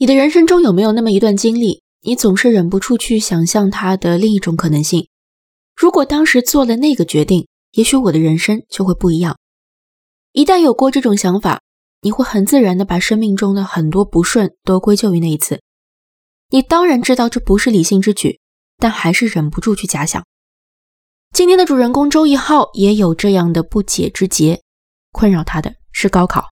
你的人生中有没有那么一段经历，你总是忍不住去想象它的另一种可能性？如果当时做了那个决定，也许我的人生就会不一样。一旦有过这种想法，你会很自然的把生命中的很多不顺都归咎于那一次。你当然知道这不是理性之举，但还是忍不住去假想。今天的主人公周一浩也有这样的不解之结，困扰他的是高考。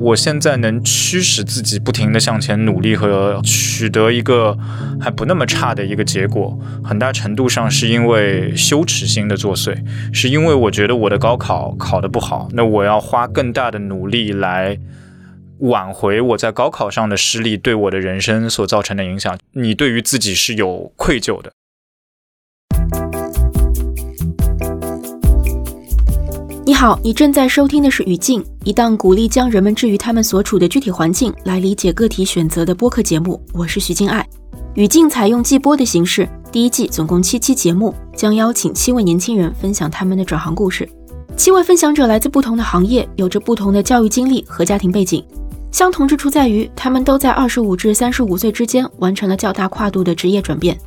我现在能驱使自己不停地向前努力和取得一个还不那么差的一个结果，很大程度上是因为羞耻心的作祟，是因为我觉得我的高考考得不好，那我要花更大的努力来挽回我在高考上的失利对我的人生所造成的影响。你对于自己是有愧疚的。你好，你正在收听的是《语境》，一档鼓励将人们置于他们所处的具体环境来理解个体选择的播客节目。我是徐静爱，《语境》采用季播的形式，第一季总共七期节目，将邀请七位年轻人分享他们的转行故事。七位分享者来自不同的行业，有着不同的教育经历和家庭背景，相同之处在于他们都在二十五至三十五岁之间完成了较大跨度的职业转变。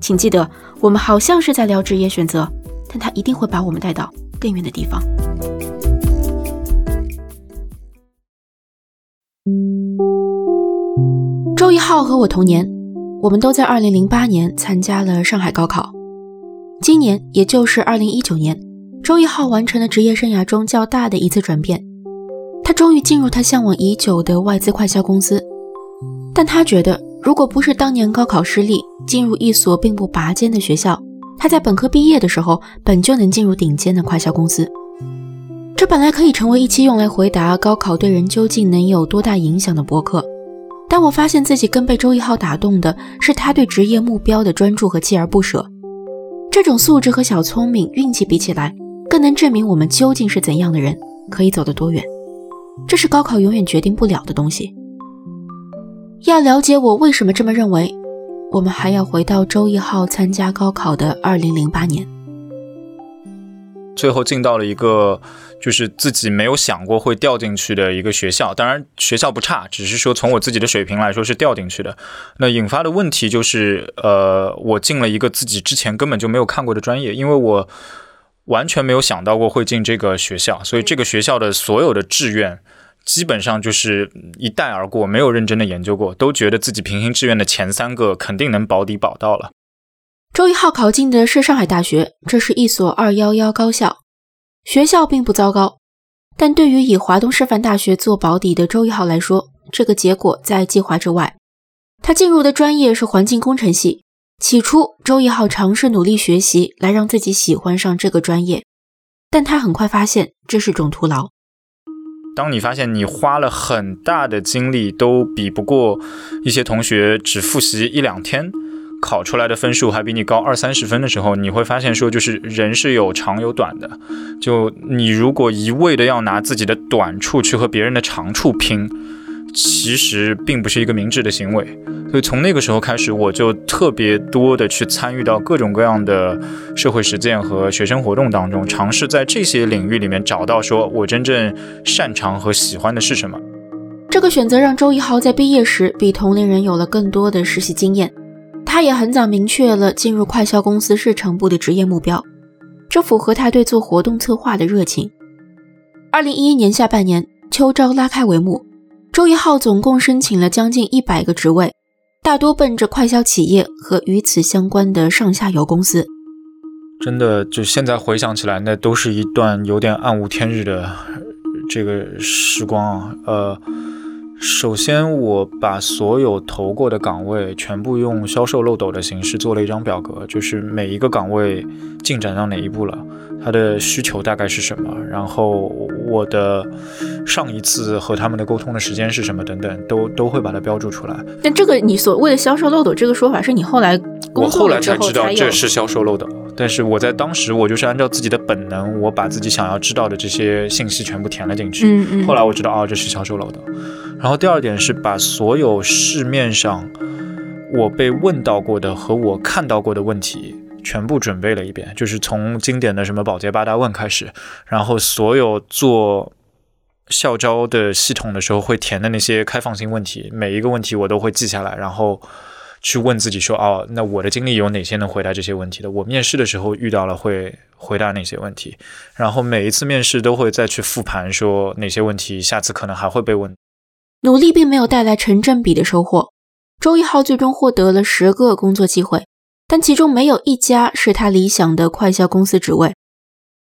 请记得，我们好像是在聊职业选择，但它一定会把我们带到。更远的地方。周一浩和我同年，我们都在二零零八年参加了上海高考。今年，也就是二零一九年，周一浩完成了职业生涯中较大的一次转变，他终于进入他向往已久的外资快销公司。但他觉得，如果不是当年高考失利，进入一所并不拔尖的学校。他在本科毕业的时候，本就能进入顶尖的快销公司。这本来可以成为一期用来回答高考对人究竟能有多大影响的博客，但我发现自己更被周一浩打动的是他对职业目标的专注和锲而不舍。这种素质和小聪明、运气比起来，更能证明我们究竟是怎样的人，可以走得多远。这是高考永远决定不了的东西。要了解我为什么这么认为？我们还要回到周一浩参加高考的二零零八年，最后进到了一个就是自己没有想过会掉进去的一个学校。当然学校不差，只是说从我自己的水平来说是掉进去的。那引发的问题就是，呃，我进了一个自己之前根本就没有看过的专业，因为我完全没有想到过会进这个学校，所以这个学校的所有的志愿。基本上就是一带而过，没有认真的研究过，都觉得自己平行志愿的前三个肯定能保底保到了。周一浩考进的是上海大学，这是一所二幺幺高校，学校并不糟糕，但对于以华东师范大学做保底的周一浩来说，这个结果在计划之外。他进入的专业是环境工程系，起初周一浩尝试努力学习来让自己喜欢上这个专业，但他很快发现这是种徒劳。当你发现你花了很大的精力都比不过一些同学只复习一两天考出来的分数还比你高二三十分的时候，你会发现说，就是人是有长有短的。就你如果一味的要拿自己的短处去和别人的长处拼。其实并不是一个明智的行为，所以从那个时候开始，我就特别多的去参与到各种各样的社会实践和学生活动当中，尝试在这些领域里面找到说我真正擅长和喜欢的是什么。这个选择让周一豪在毕业时比同龄人有了更多的实习经验，他也很早明确了进入快销公司市场部的职业目标，这符合他对做活动策划的热情。二零一一年下半年，秋招拉开帷幕。周一浩总共申请了将近一百个职位，大多奔着快消企业和与此相关的上下游公司。真的，就现在回想起来，那都是一段有点暗无天日的这个时光啊。呃，首先我把所有投过的岗位全部用销售漏斗的形式做了一张表格，就是每一个岗位进展到哪一步了。它的需求大概是什么？然后我的上一次和他们的沟通的时间是什么？等等，都都会把它标注出来。但这个你所谓的销售漏斗这个说法，是你后来我后来才知道这是销售漏斗。但是我在当时，我就是按照自己的本能，我把自己想要知道的这些信息全部填了进去。嗯嗯。后来我知道，哦，这是销售漏斗。然后第二点是把所有市面上我被问到过的和我看到过的问题。全部准备了一遍，就是从经典的什么保洁八大问开始，然后所有做校招的系统的时候会填的那些开放性问题，每一个问题我都会记下来，然后去问自己说：哦，那我的经历有哪些能回答这些问题的？我面试的时候遇到了会回答哪些问题？然后每一次面试都会再去复盘，说哪些问题下次可能还会被问。努力并没有带来成正比的收获。周一浩最终获得了十个工作机会，但其中没有一家是他理想的快销公司职位。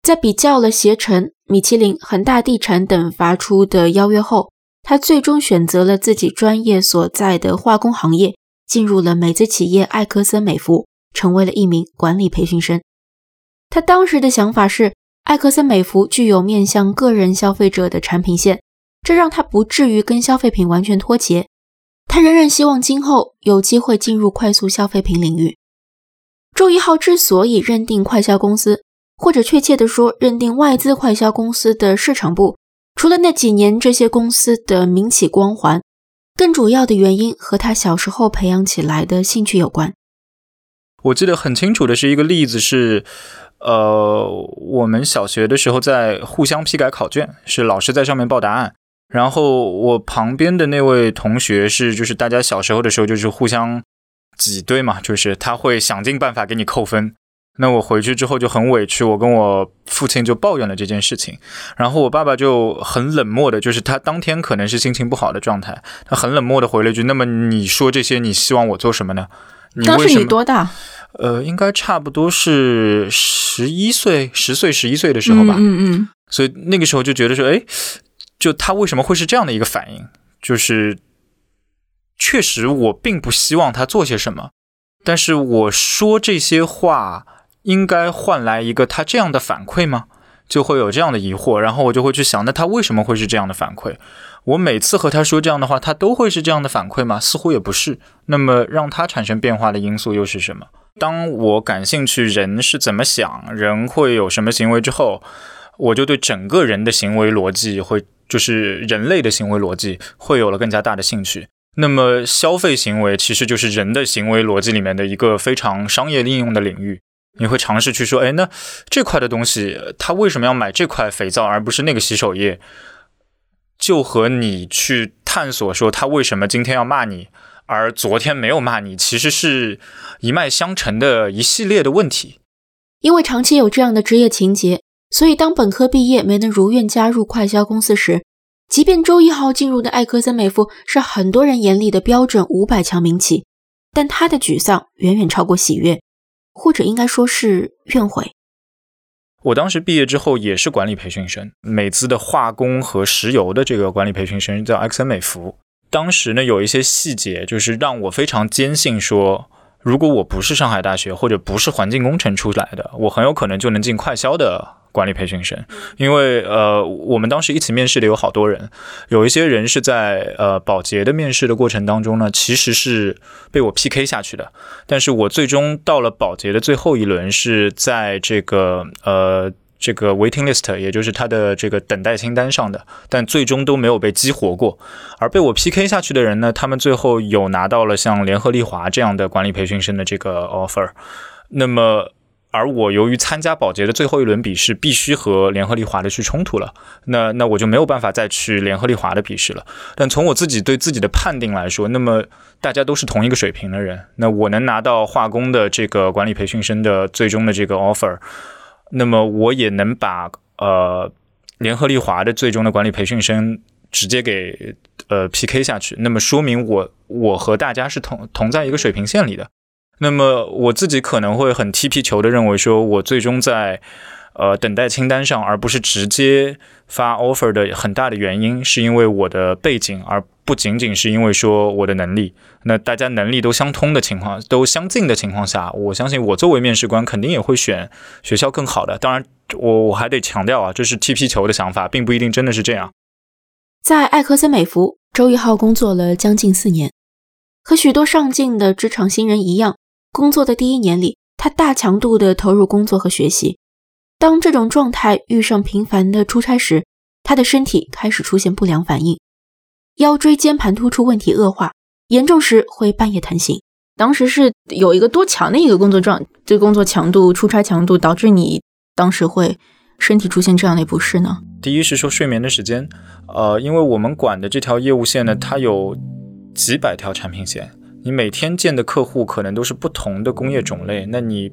在比较了携程、米其林、恒大地产等发出的邀约后，他最终选择了自己专业所在的化工行业，进入了美资企业艾克森美孚，成为了一名管理培训生。他当时的想法是，艾克森美孚具有面向个人消费者的产品线，这让他不至于跟消费品完全脱节。他仍然希望今后有机会进入快速消费品领域。周一浩之所以认定快销公司，或者确切的说，认定外资快销公司的市场部，除了那几年这些公司的民企光环，更主要的原因和他小时候培养起来的兴趣有关。我记得很清楚的是一个例子是，呃，我们小学的时候在互相批改考卷，是老师在上面报答案。然后我旁边的那位同学是，就是大家小时候的时候就是互相挤兑嘛，就是他会想尽办法给你扣分。那我回去之后就很委屈，我跟我父亲就抱怨了这件事情。然后我爸爸就很冷漠的，就是他当天可能是心情不好的状态，他很冷漠的回了一句：“那么你说这些，你希望我做什么呢？”当时你多大？呃，应该差不多是十一岁、十岁、十一岁的时候吧。嗯嗯。所以那个时候就觉得说，哎。就他为什么会是这样的一个反应？就是确实我并不希望他做些什么，但是我说这些话应该换来一个他这样的反馈吗？就会有这样的疑惑，然后我就会去想，那他为什么会是这样的反馈？我每次和他说这样的话，他都会是这样的反馈吗？似乎也不是。那么让他产生变化的因素又是什么？当我感兴趣人是怎么想，人会有什么行为之后，我就对整个人的行为逻辑会。就是人类的行为逻辑会有了更加大的兴趣。那么消费行为其实就是人的行为逻辑里面的一个非常商业应用的领域。你会尝试去说，哎，那这块的东西他为什么要买这块肥皂而不是那个洗手液？就和你去探索说他为什么今天要骂你，而昨天没有骂你，其实是一脉相承的一系列的问题。因为长期有这样的职业情节。所以，当本科毕业没能如愿加入快销公司时，即便周一浩进入的艾克森美孚是很多人眼里的标准五百强民企，但他的沮丧远远超过喜悦，或者应该说是怨悔。我当时毕业之后也是管理培训生，美资的化工和石油的这个管理培训生叫艾克森美孚。当时呢，有一些细节就是让我非常坚信说，如果我不是上海大学或者不是环境工程出来的，我很有可能就能进快销的。管理培训生，因为呃，我们当时一起面试的有好多人，有一些人是在呃保洁的面试的过程当中呢，其实是被我 PK 下去的，但是我最终到了保洁的最后一轮，是在这个呃这个 waiting list，也就是他的这个等待清单上的，但最终都没有被激活过。而被我 PK 下去的人呢，他们最后有拿到了像联合利华这样的管理培训生的这个 offer，那么。而我由于参加保洁的最后一轮笔试，必须和联合利华的去冲突了，那那我就没有办法再去联合利华的笔试了。但从我自己对自己的判定来说，那么大家都是同一个水平的人，那我能拿到化工的这个管理培训生的最终的这个 offer，那么我也能把呃联合利华的最终的管理培训生直接给呃 PK 下去，那么说明我我和大家是同同在一个水平线里的。那么我自己可能会很踢皮球的认为，说我最终在呃等待清单上，而不是直接发 offer 的很大的原因，是因为我的背景，而不仅仅是因为说我的能力。那大家能力都相通的情况，都相近的情况下，我相信我作为面试官肯定也会选学校更好的。当然，我我还得强调啊，这是踢皮球的想法，并不一定真的是这样。在艾克森美孚，周一浩工作了将近四年，和许多上进的职场新人一样。工作的第一年里，他大强度的投入工作和学习。当这种状态遇上频繁的出差时，他的身体开始出现不良反应，腰椎间盘突出问题恶化，严重时会半夜疼醒。当时是有一个多强的一个工作状，这工作强度、出差强度导致你当时会身体出现这样的不适呢？第一是说睡眠的时间，呃，因为我们管的这条业务线呢，它有几百条产品线，你每天见的客户可能都是不同的工业种类，那你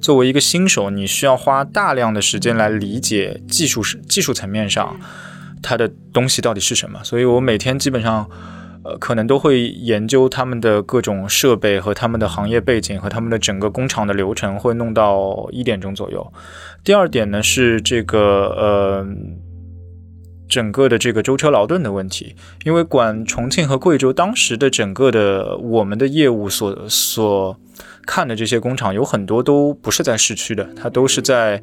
作为一个新手，你需要花大量的时间来理解技术技术层面上它的东西到底是什么，所以我每天基本上。呃，可能都会研究他们的各种设备和他们的行业背景和他们的整个工厂的流程，会弄到一点钟左右。第二点呢是这个呃，整个的这个舟车劳顿的问题，因为管重庆和贵州当时的整个的我们的业务所所看的这些工厂有很多都不是在市区的，它都是在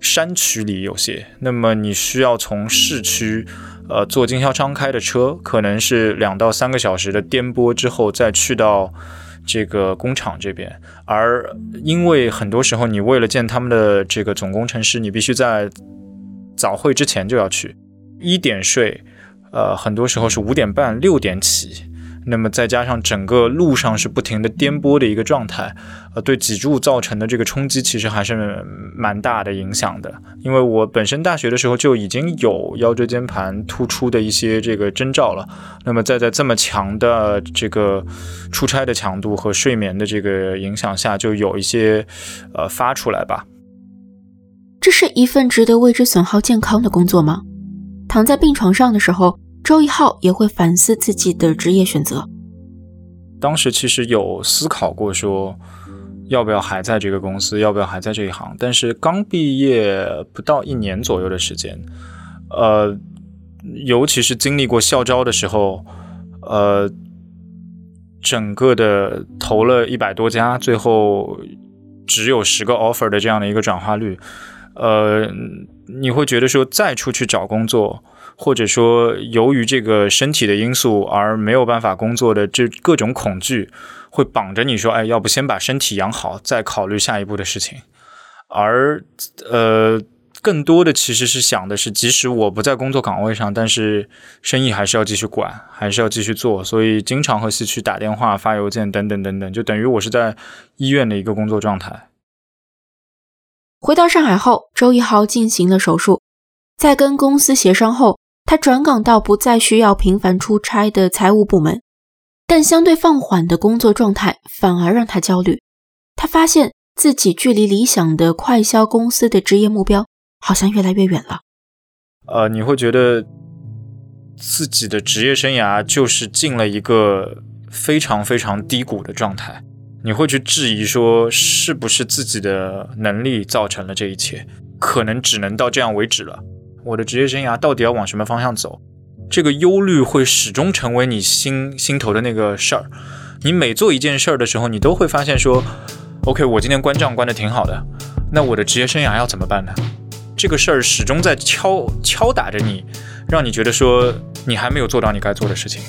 山区里有些。那么你需要从市区。呃，坐经销商开的车，可能是两到三个小时的颠簸之后，再去到这个工厂这边。而因为很多时候，你为了见他们的这个总工程师，你必须在早会之前就要去，一点睡，呃，很多时候是五点半、六点起。那么再加上整个路上是不停的颠簸的一个状态，呃，对脊柱造成的这个冲击其实还是蛮大的影响的。因为我本身大学的时候就已经有腰椎间盘突出的一些这个征兆了，那么再在这么强的这个出差的强度和睡眠的这个影响下，就有一些呃发出来吧。这是一份值得为之损耗健康的工作吗？躺在病床上的时候。周一浩也会反思自己的职业选择。当时其实有思考过，说要不要还在这个公司，要不要还在这一行。但是刚毕业不到一年左右的时间，呃，尤其是经历过校招的时候，呃，整个的投了一百多家，最后只有十个 offer 的这样的一个转化率，呃，你会觉得说再出去找工作。或者说，由于这个身体的因素而没有办法工作的这各种恐惧，会绑着你说：“哎，要不先把身体养好，再考虑下一步的事情。”而呃，更多的其实是想的是，即使我不在工作岗位上，但是生意还是要继续管，还是要继续做。所以经常和西区打电话、发邮件等等等等，就等于我是在医院的一个工作状态。回到上海后，周一豪进行了手术，在跟公司协商后。他转岗到不再需要频繁出差的财务部门，但相对放缓的工作状态反而让他焦虑。他发现自己距离理想的快销公司的职业目标好像越来越远了。呃，你会觉得自己的职业生涯就是进了一个非常非常低谷的状态，你会去质疑说，是不是自己的能力造成了这一切？可能只能到这样为止了。我的职业生涯到底要往什么方向走？这个忧虑会始终成为你心心头的那个事儿。你每做一件事儿的时候，你都会发现说：“OK，我今天关账关的挺好的，那我的职业生涯要怎么办呢？”这个事儿始终在敲敲打着你，让你觉得说你还没有做到你该做的事情。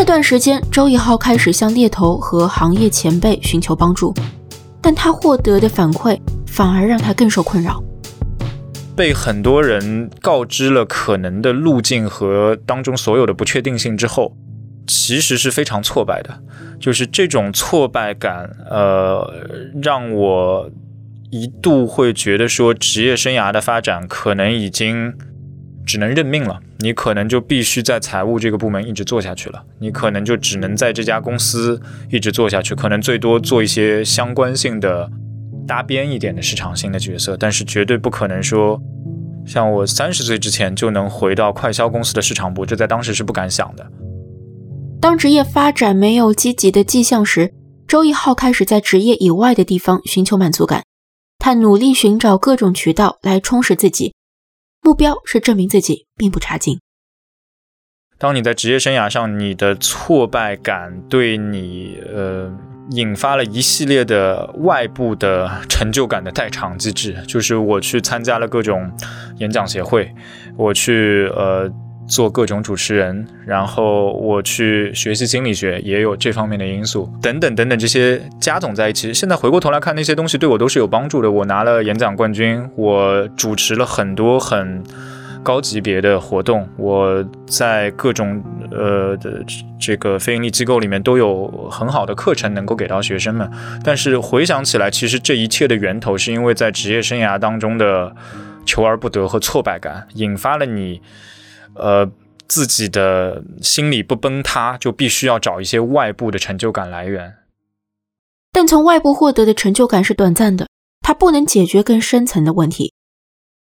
那段时间，周一浩开始向猎头和行业前辈寻求帮助，但他获得的反馈反而让他更受困扰。被很多人告知了可能的路径和当中所有的不确定性之后，其实是非常挫败的。就是这种挫败感，呃，让我一度会觉得说，职业生涯的发展可能已经只能认命了。你可能就必须在财务这个部门一直做下去了。你可能就只能在这家公司一直做下去，可能最多做一些相关性的。搭边一点的市场性的角色，但是绝对不可能说，像我三十岁之前就能回到快销公司的市场部，这在当时是不敢想的。当职业发展没有积极的迹象时，周一浩开始在职业以外的地方寻求满足感。他努力寻找各种渠道来充实自己，目标是证明自己并不差劲。当你在职业生涯上，你的挫败感对你，呃。引发了一系列的外部的成就感的代偿机制，就是我去参加了各种演讲协会，我去呃做各种主持人，然后我去学习心理学，也有这方面的因素，等等等等，这些加总在一起，现在回过头来看，那些东西对我都是有帮助的。我拿了演讲冠军，我主持了很多很。高级别的活动，我在各种呃的这个非盈利机构里面都有很好的课程能够给到学生们。但是回想起来，其实这一切的源头是因为在职业生涯当中的求而不得和挫败感，引发了你呃自己的心理不崩塌，就必须要找一些外部的成就感来源。但从外部获得的成就感是短暂的，它不能解决更深层的问题。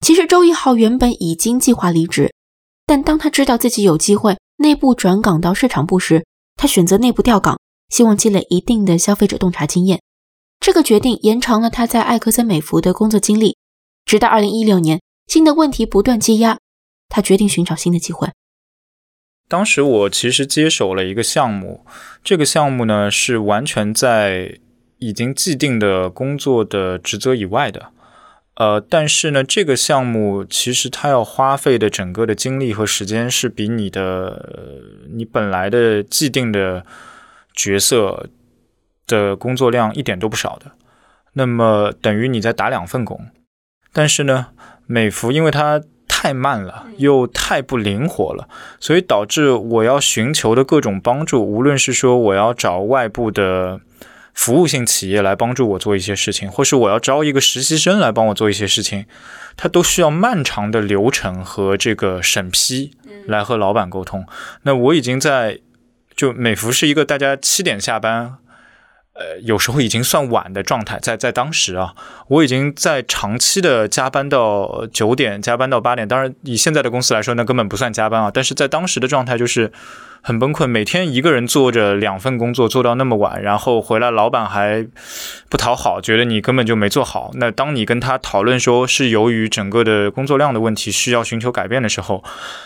其实周一浩原本已经计划离职，但当他知道自己有机会内部转岗到市场部时，他选择内部调岗，希望积累一定的消费者洞察经验。这个决定延长了他在艾克森美孚的工作经历，直到二零一六年，新的问题不断积压，他决定寻找新的机会。当时我其实接手了一个项目，这个项目呢是完全在。已经既定的工作的职责以外的，呃，但是呢，这个项目其实它要花费的整个的精力和时间是比你的你本来的既定的角色的工作量一点都不少的。那么等于你在打两份工，但是呢，美孚因为它太慢了，又太不灵活了，所以导致我要寻求的各种帮助，无论是说我要找外部的。服务性企业来帮助我做一些事情，或是我要招一个实习生来帮我做一些事情，它都需要漫长的流程和这个审批来和老板沟通。那我已经在就美孚是一个大家七点下班。呃，有时候已经算晚的状态，在在当时啊，我已经在长期的加班到九点，加班到八点。当然，以现在的公司来说，那根本不算加班啊。但是在当时的状态就是很崩溃，每天一个人做着两份工作，做到那么晚，然后回来老板还不讨好，觉得你根本就没做好。那当你跟他讨论说是由于整个的工作量的问题需要寻求改变的时候，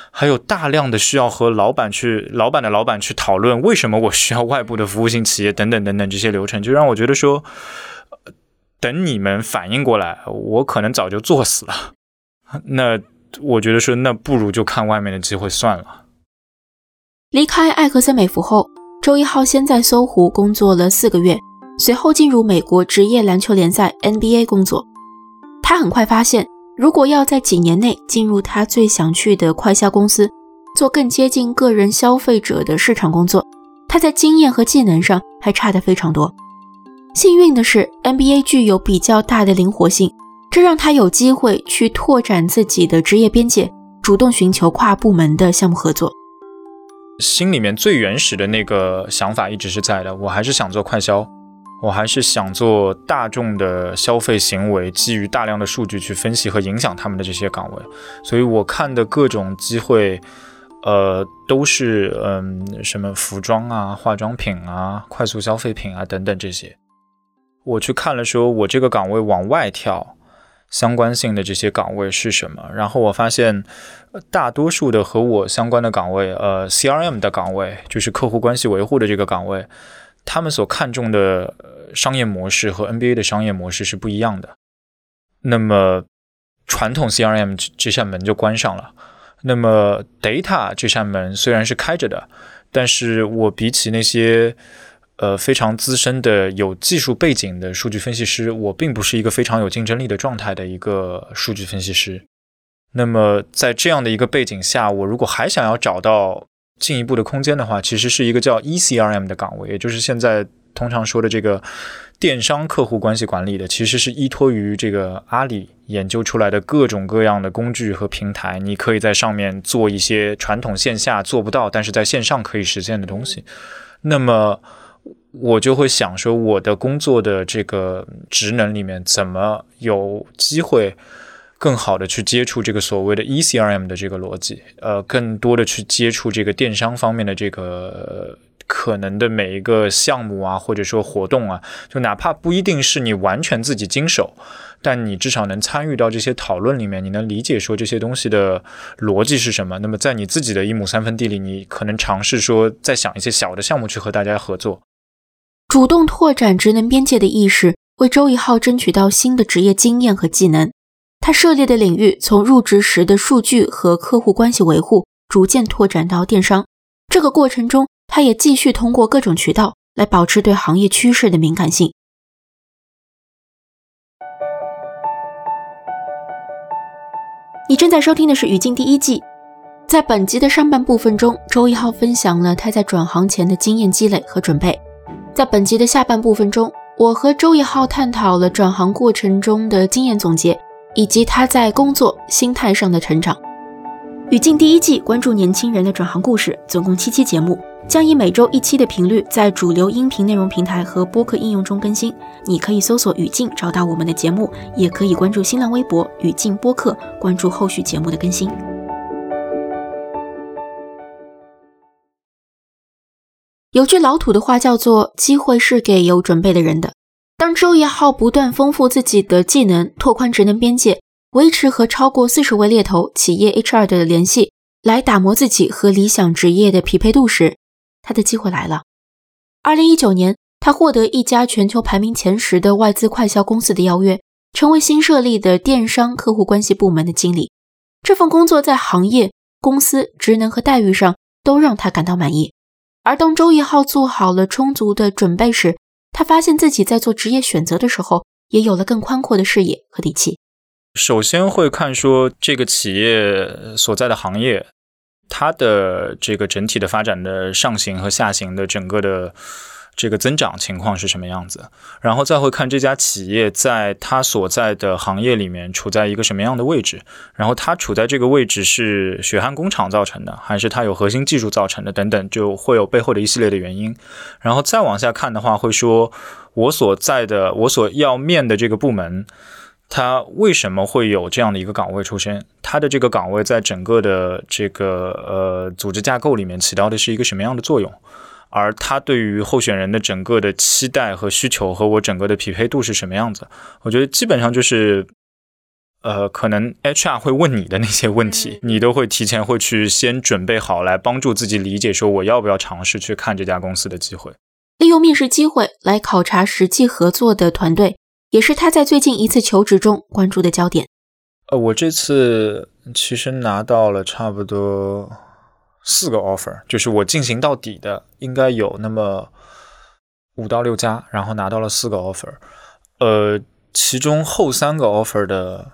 还有大量的需要和老板去、老板的老板去讨论为什么我需要外部的服务性企业等等等等这些流程，就让我觉得说，等你们反应过来，我可能早就作死了。那我觉得说，那不如就看外面的机会算了。离开艾克森美孚后，周一浩先在搜狐工作了四个月，随后进入美国职业篮球联赛 NBA 工作。他很快发现。如果要在几年内进入他最想去的快销公司，做更接近个人消费者的市场工作，他在经验和技能上还差得非常多。幸运的是，NBA 具有比较大的灵活性，这让他有机会去拓展自己的职业边界，主动寻求跨部门的项目合作。心里面最原始的那个想法一直是在的，我还是想做快销。我还是想做大众的消费行为，基于大量的数据去分析和影响他们的这些岗位，所以我看的各种机会，呃，都是嗯什么服装啊、化妆品啊、快速消费品啊等等这些。我去看了，说我这个岗位往外跳，相关性的这些岗位是什么？然后我发现，大多数的和我相关的岗位，呃，CRM 的岗位，就是客户关系维护的这个岗位。他们所看重的商业模式和 NBA 的商业模式是不一样的。那么，传统 CRM 这扇门就关上了。那么，data 这扇门虽然是开着的，但是我比起那些呃非常资深的有技术背景的数据分析师，我并不是一个非常有竞争力的状态的一个数据分析师。那么，在这样的一个背景下，我如果还想要找到进一步的空间的话，其实是一个叫 ECRM 的岗位，也就是现在通常说的这个电商客户关系管理的，其实是依托于这个阿里研究出来的各种各样的工具和平台，你可以在上面做一些传统线下做不到，但是在线上可以实现的东西。那么我就会想说，我的工作的这个职能里面，怎么有机会？更好的去接触这个所谓的 ECRM 的这个逻辑，呃，更多的去接触这个电商方面的这个可能的每一个项目啊，或者说活动啊，就哪怕不一定是你完全自己经手，但你至少能参与到这些讨论里面，你能理解说这些东西的逻辑是什么。那么在你自己的一亩三分地里，你可能尝试说再想一些小的项目去和大家合作，主动拓展职能边界的意识，为周一浩争取到新的职业经验和技能。他涉猎的领域从入职时的数据和客户关系维护，逐渐拓展到电商。这个过程中，他也继续通过各种渠道来保持对行业趋势的敏感性。你正在收听的是《语境》第一季，在本集的上半部分中，周一浩分享了他在转行前的经验积累和准备。在本集的下半部分中，我和周一浩探讨了转行过程中的经验总结，以及他在工作心态上的成长。语境第一季关注年轻人的转行故事，总共七期节目，将以每周一期的频率在主流音频内容平台和播客应用中更新。你可以搜索“语境”找到我们的节目，也可以关注新浪微博“语境播客”，关注后续节目的更新。有句老土的话叫做“机会是给有准备的人的”。当周一浩不断丰富自己的技能，拓宽职能边界。维持和超过四十位猎头、企业 HR 的联系，来打磨自己和理想职业的匹配度时，他的机会来了。二零一九年，他获得一家全球排名前十的外资快销公司的邀约，成为新设立的电商客户关系部门的经理。这份工作在行业、公司、职能和待遇上都让他感到满意。而当周一浩做好了充足的准备时，他发现自己在做职业选择的时候，也有了更宽阔的视野和底气。首先会看说这个企业所在的行业，它的这个整体的发展的上行和下行的整个的这个增长情况是什么样子，然后再会看这家企业在它所在的行业里面处在一个什么样的位置，然后它处在这个位置是血汗工厂造成的，还是它有核心技术造成的等等，就会有背后的一系列的原因。然后再往下看的话，会说我所在的我所要面的这个部门。它为什么会有这样的一个岗位出身？它的这个岗位在整个的这个呃组织架构里面起到的是一个什么样的作用？而他对于候选人的整个的期待和需求和我整个的匹配度是什么样子？我觉得基本上就是，呃，可能 HR 会问你的那些问题，你都会提前会去先准备好来帮助自己理解，说我要不要尝试去看这家公司的机会，利用面试机会来考察实际合作的团队。也是他在最近一次求职中关注的焦点。呃，我这次其实拿到了差不多四个 offer，就是我进行到底的应该有那么五到六家，然后拿到了四个 offer。呃，其中后三个 offer 的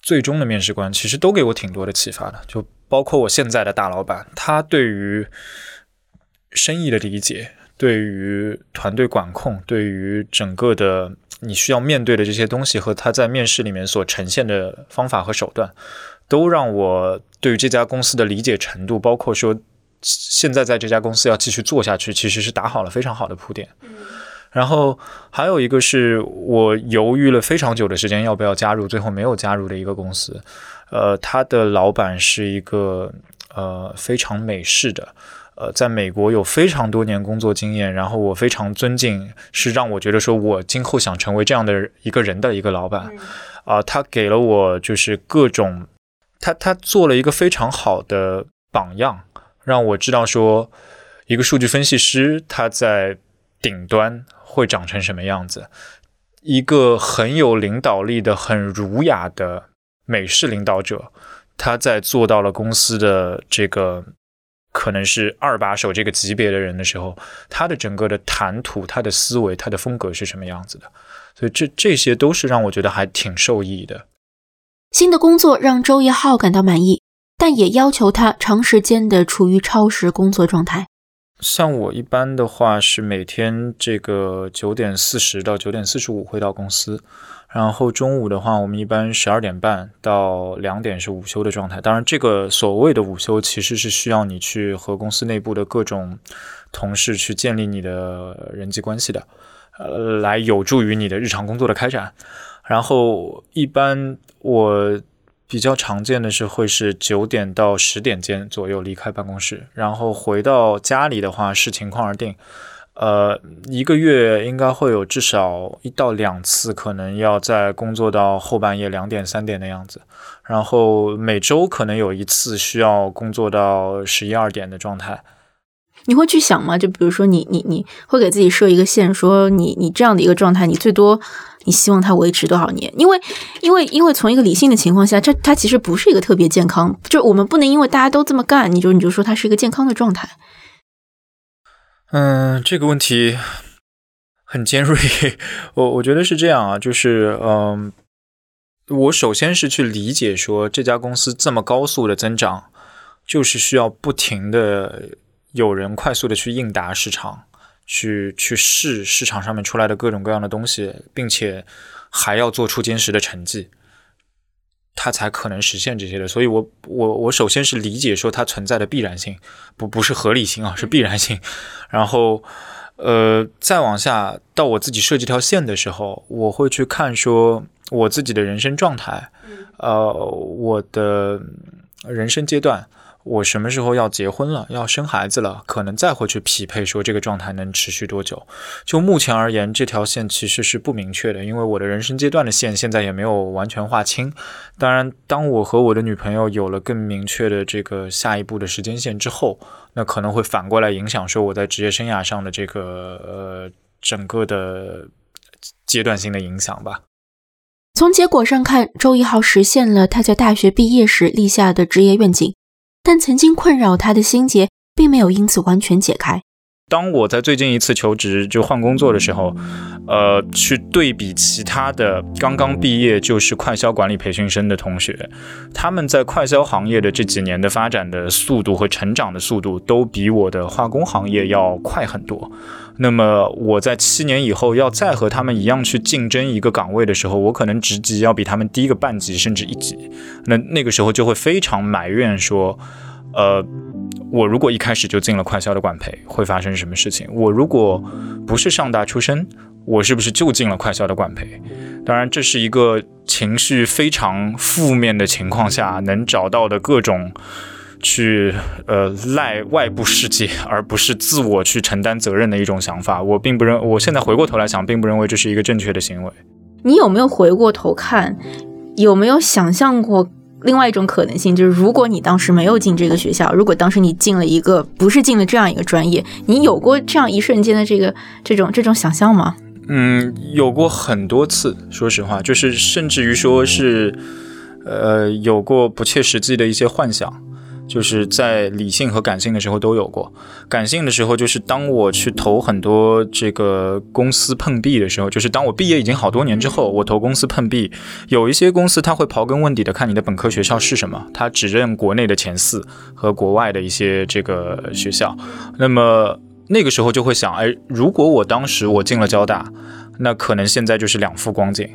最终的面试官其实都给我挺多的启发的，就包括我现在的大老板，他对于生意的理解，对于团队管控，对于整个的。你需要面对的这些东西和他在面试里面所呈现的方法和手段，都让我对于这家公司的理解程度，包括说现在在这家公司要继续做下去，其实是打好了非常好的铺垫。然后还有一个是我犹豫了非常久的时间要不要加入，最后没有加入的一个公司。呃，他的老板是一个呃非常美式的。呃，在美国有非常多年工作经验，然后我非常尊敬，是让我觉得说我今后想成为这样的一个人的一个老板，啊，他给了我就是各种，他他做了一个非常好的榜样，让我知道说一个数据分析师他在顶端会长成什么样子，一个很有领导力的、很儒雅的美式领导者，他在做到了公司的这个。可能是二把手这个级别的人的时候，他的整个的谈吐、他的思维、他的风格是什么样子的？所以这这些都是让我觉得还挺受益的。新的工作让周一浩感到满意，但也要求他长时间的处于超时工作状态。像我一般的话是每天这个九点四十到九点四十五会到公司。然后中午的话，我们一般十二点半到两点是午休的状态。当然，这个所谓的午休其实是需要你去和公司内部的各种同事去建立你的人际关系的，呃，来有助于你的日常工作的开展。然后一般我比较常见的是会是九点到十点间左右离开办公室，然后回到家里的话视情况而定。呃，一个月应该会有至少一到两次，可能要在工作到后半夜两点三点的样子。然后每周可能有一次需要工作到十一二点的状态。你会去想吗？就比如说，你你你会给自己设一个线，说你你这样的一个状态，你最多你希望它维持多少年？因为因为因为从一个理性的情况下，这它其实不是一个特别健康。就我们不能因为大家都这么干，你就你就说它是一个健康的状态。嗯，这个问题很尖锐。我我觉得是这样啊，就是嗯，我首先是去理解说这家公司这么高速的增长，就是需要不停的有人快速的去应答市场，去去试市场上面出来的各种各样的东西，并且还要做出坚实的成绩。它才可能实现这些的。所以我我我首先是理解说它存在的必然性，不不是合理性啊，是必然性。然后呃，再往下到我自己设计条线的时候，我会去看说我自己的人生状态，呃，我的人生阶段。我什么时候要结婚了，要生孩子了，可能再会去匹配说这个状态能持续多久。就目前而言，这条线其实是不明确的，因为我的人生阶段的线现在也没有完全划清。当然，当我和我的女朋友有了更明确的这个下一步的时间线之后，那可能会反过来影响说我在职业生涯上的这个呃整个的阶段性的影响吧。从结果上看，周一浩实现了他在大学毕业时立下的职业愿景。但曾经困扰他的心结并没有因此完全解开。当我在最近一次求职就换工作的时候，呃，去对比其他的刚刚毕业就是快销管理培训生的同学，他们在快销行业的这几年的发展的速度和成长的速度都比我的化工行业要快很多。那么我在七年以后要再和他们一样去竞争一个岗位的时候，我可能职级要比他们低个半级甚至一级。那那个时候就会非常埋怨说，呃。我如果一开始就进了快销的管培，会发生什么事情？我如果不是上大出身，我是不是就进了快销的管培？当然，这是一个情绪非常负面的情况下能找到的各种去呃赖外部世界，而不是自我去承担责任的一种想法。我并不认，我现在回过头来想，并不认为这是一个正确的行为。你有没有回过头看？有没有想象过？另外一种可能性就是，如果你当时没有进这个学校，如果当时你进了一个不是进了这样一个专业，你有过这样一瞬间的这个这种这种想象吗？嗯，有过很多次。说实话，就是甚至于说是，呃，有过不切实际的一些幻想。就是在理性和感性的时候都有过。感性的时候，就是当我去投很多这个公司碰壁的时候，就是当我毕业已经好多年之后，我投公司碰壁，有一些公司他会刨根问底的看你的本科学校是什么，他只认国内的前四和国外的一些这个学校。那么那个时候就会想，哎，如果我当时我进了交大，那可能现在就是两副光景。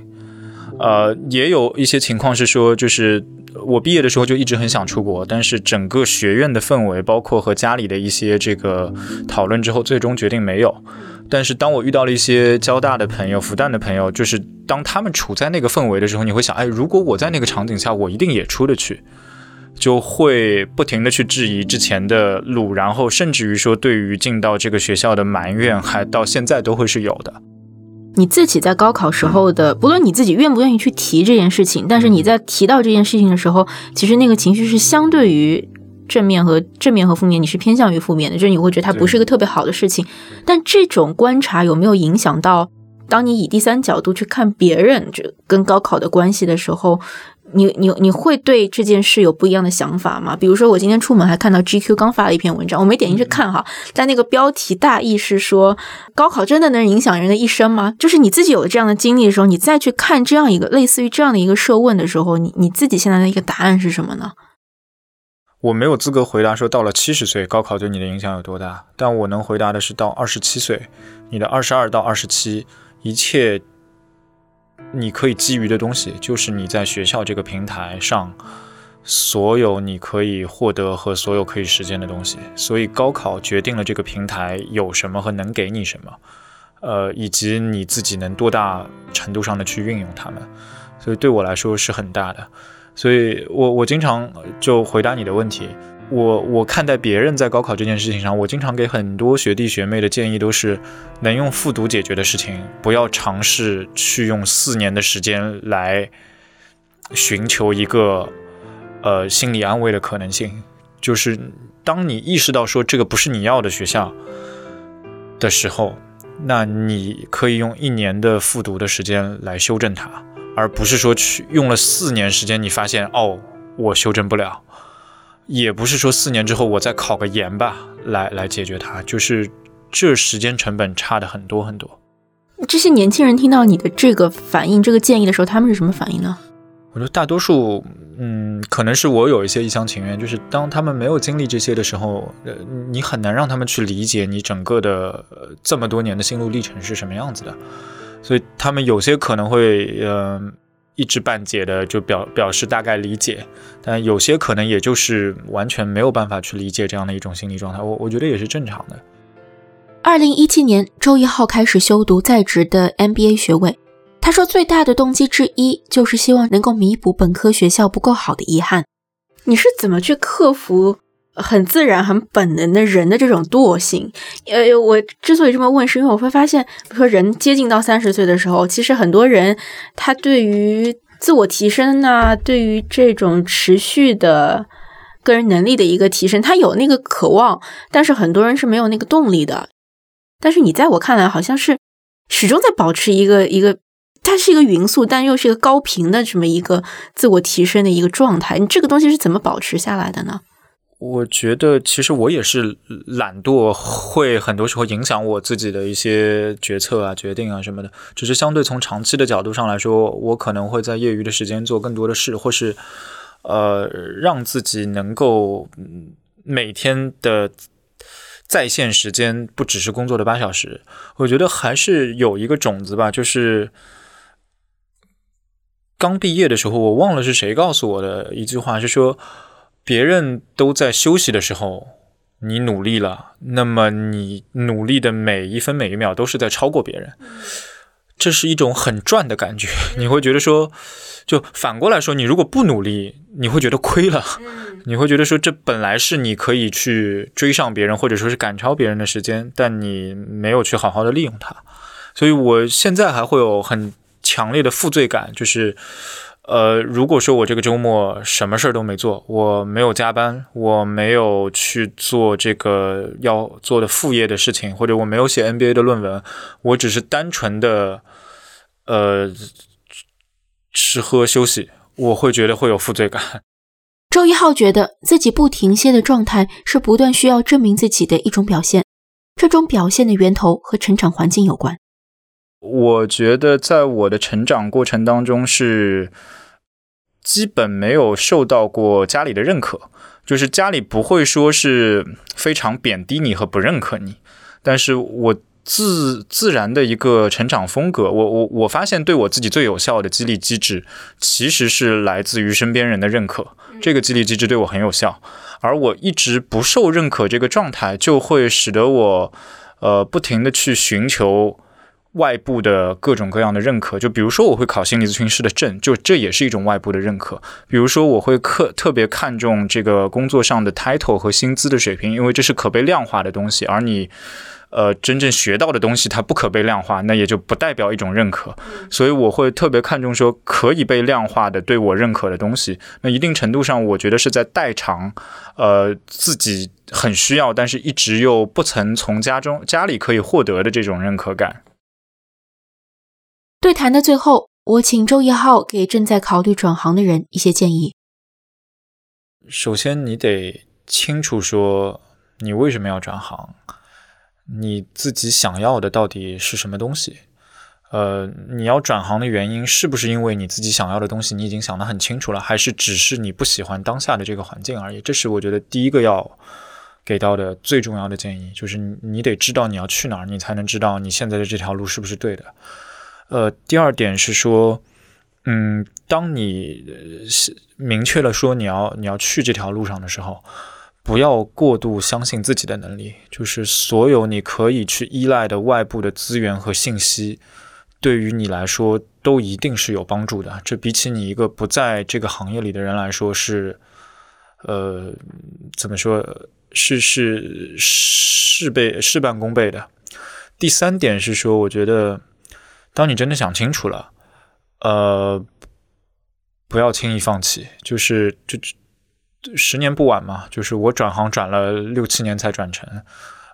呃，也有一些情况是说，就是。我毕业的时候就一直很想出国，但是整个学院的氛围，包括和家里的一些这个讨论之后，最终决定没有。但是当我遇到了一些交大的朋友、复旦的朋友，就是当他们处在那个氛围的时候，你会想，哎，如果我在那个场景下，我一定也出得去，就会不停的去质疑之前的路，然后甚至于说对于进到这个学校的埋怨，还到现在都会是有的。你自己在高考时候的，不论你自己愿不愿意去提这件事情，但是你在提到这件事情的时候，其实那个情绪是相对于正面和正面和负面，你是偏向于负面的，就是你会觉得它不是一个特别好的事情。但这种观察有没有影响到，当你以第三角度去看别人就跟高考的关系的时候？你你你会对这件事有不一样的想法吗？比如说，我今天出门还看到 GQ 刚发了一篇文章，我没点进去看哈，但那个标题大意是说，高考真的能影响人的一生吗？就是你自己有了这样的经历的时候，你再去看这样一个类似于这样的一个设问的时候，你你自己现在的一个答案是什么呢？我没有资格回答说到了七十岁高考对你的影响有多大，但我能回答的是到二十七岁，你的二十二到二十七，一切。你可以基于的东西，就是你在学校这个平台上，所有你可以获得和所有可以实践的东西。所以高考决定了这个平台有什么和能给你什么，呃，以及你自己能多大程度上的去运用它们。所以对我来说是很大的。所以我我经常就回答你的问题。我我看待别人在高考这件事情上，我经常给很多学弟学妹的建议都是，能用复读解决的事情，不要尝试去用四年的时间来寻求一个呃心理安慰的可能性。就是当你意识到说这个不是你要的学校的时候，那你可以用一年的复读的时间来修正它，而不是说去用了四年时间，你发现哦，我修正不了。也不是说四年之后我再考个研吧，来来解决它，就是这时间成本差的很多很多。这些年轻人听到你的这个反应、这个建议的时候，他们是什么反应呢？我觉得大多数，嗯，可能是我有一些一厢情愿，就是当他们没有经历这些的时候，呃，你很难让他们去理解你整个的这么多年的心路历程是什么样子的，所以他们有些可能会，嗯。一知半解的就表表示大概理解，但有些可能也就是完全没有办法去理解这样的一种心理状态。我我觉得也是正常的。二零一七年，周一浩开始修读在职的 MBA 学位。他说，最大的动机之一就是希望能够弥补本科学校不够好的遗憾。你是怎么去克服很自然、很本能的人的这种惰性？呃，我之所以这么问，是因为我会发现，比如说人接近到三十岁的时候，其实很多人他对于自我提升呐，对于这种持续的个人能力的一个提升，他有那个渴望，但是很多人是没有那个动力的。但是你在我看来，好像是始终在保持一个一个。它是一个匀速，但又是一个高频的这么一个自我提升的一个状态。你这个东西是怎么保持下来的呢？我觉得其实我也是懒惰，会很多时候影响我自己的一些决策啊、决定啊什么的。只是相对从长期的角度上来说，我可能会在业余的时间做更多的事，或是呃让自己能够每天的在线时间不只是工作的八小时。我觉得还是有一个种子吧，就是。刚毕业的时候，我忘了是谁告诉我的一句话，是说别人都在休息的时候，你努力了，那么你努力的每一分每一秒都是在超过别人，这是一种很赚的感觉。你会觉得说，就反过来说，你如果不努力，你会觉得亏了，你会觉得说，这本来是你可以去追上别人或者说是赶超别人的时间，但你没有去好好的利用它。所以我现在还会有很。强烈的负罪感，就是，呃，如果说我这个周末什么事儿都没做，我没有加班，我没有去做这个要做的副业的事情，或者我没有写 NBA 的论文，我只是单纯的，呃，吃喝休息，我会觉得会有负罪感。周一浩觉得自己不停歇的状态是不断需要证明自己的一种表现，这种表现的源头和成长环境有关。我觉得在我的成长过程当中是基本没有受到过家里的认可，就是家里不会说是非常贬低你和不认可你，但是我自自然的一个成长风格，我我我发现对我自己最有效的激励机制其实是来自于身边人的认可，这个激励机制对我很有效，而我一直不受认可这个状态，就会使得我呃不停的去寻求。外部的各种各样的认可，就比如说我会考心理咨询师的证，就这也是一种外部的认可。比如说我会特特别看重这个工作上的 title 和薪资的水平，因为这是可被量化的东西，而你呃真正学到的东西它不可被量化，那也就不代表一种认可。所以我会特别看重说可以被量化的对我认可的东西。那一定程度上，我觉得是在代偿呃自己很需要，但是一直又不曾从家中家里可以获得的这种认可感。对谈的最后，我请周一浩给正在考虑转行的人一些建议。首先，你得清楚说你为什么要转行，你自己想要的到底是什么东西。呃，你要转行的原因是不是因为你自己想要的东西你已经想得很清楚了，还是只是你不喜欢当下的这个环境而已？这是我觉得第一个要给到的最重要的建议，就是你得知道你要去哪儿，你才能知道你现在的这条路是不是对的。呃，第二点是说，嗯，当你明确了说你要你要去这条路上的时候，不要过度相信自己的能力。就是所有你可以去依赖的外部的资源和信息，对于你来说都一定是有帮助的。这比起你一个不在这个行业里的人来说，是呃，怎么说？是是事倍事半功倍的。第三点是说，我觉得。当你真的想清楚了，呃，不要轻易放弃。就是就十年不晚嘛。就是我转行转了六七年才转成。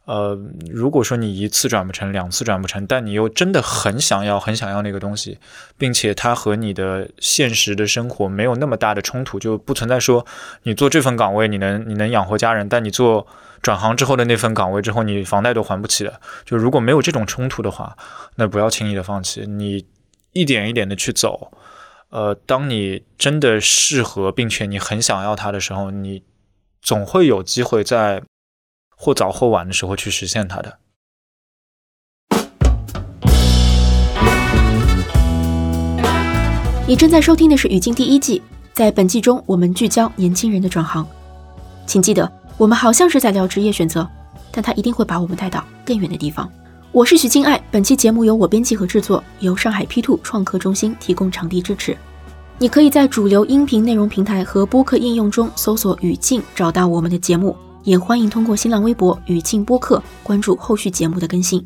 呃，如果说你一次转不成，两次转不成，但你又真的很想要、很想要那个东西，并且它和你的现实的生活没有那么大的冲突，就不存在说你做这份岗位你能你能养活家人，但你做。转行之后的那份岗位之后，你房贷都还不起的。就如果没有这种冲突的话，那不要轻易的放弃，你一点一点的去走。呃，当你真的适合，并且你很想要它的时候，你总会有机会在或早或晚的时候去实现它的。你正在收听的是《语境》第一季，在本季中，我们聚焦年轻人的转行。请记得，我们好像是在聊职业选择，但他一定会把我们带到更远的地方。我是许静爱，本期节目由我编辑和制作，由上海 P Two 创客中心提供场地支持。你可以在主流音频内容平台和播客应用中搜索“语境”，找到我们的节目。也欢迎通过新浪微博“语境播客”关注后续节目的更新。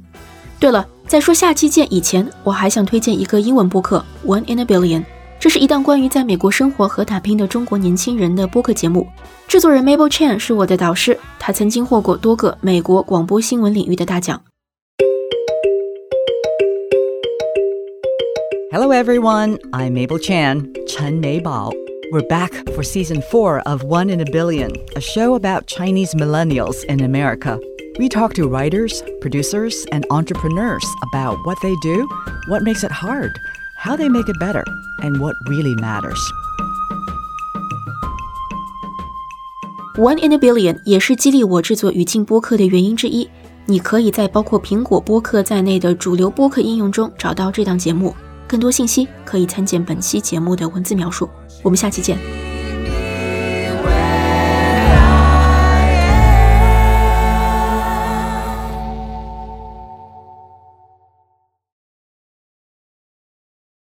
对了。在说下期见以前，我还想推荐一个英文播客《One in a Billion》，这是一档关于在美国生活和打拼的中国年轻人的播客节目。制作人 Mabel Chan 是我的导师，他曾经获过多个美国广播新闻领域的大奖。Hello everyone, I'm Mabel Chan, Chen Meibao. We're back for season four of One in a Billion, a show about Chinese millennials in America. We talk to writers, producers, and entrepreneurs about what they do, what makes it hard, how they make it better, and what really matters. One in a Billion 也是激励我制作语境播客的原因之一。你可以在包括苹果播客在内的主流播客应用中找到这档节目。更多信息可以参见本期节目的文字描述。我们下期见。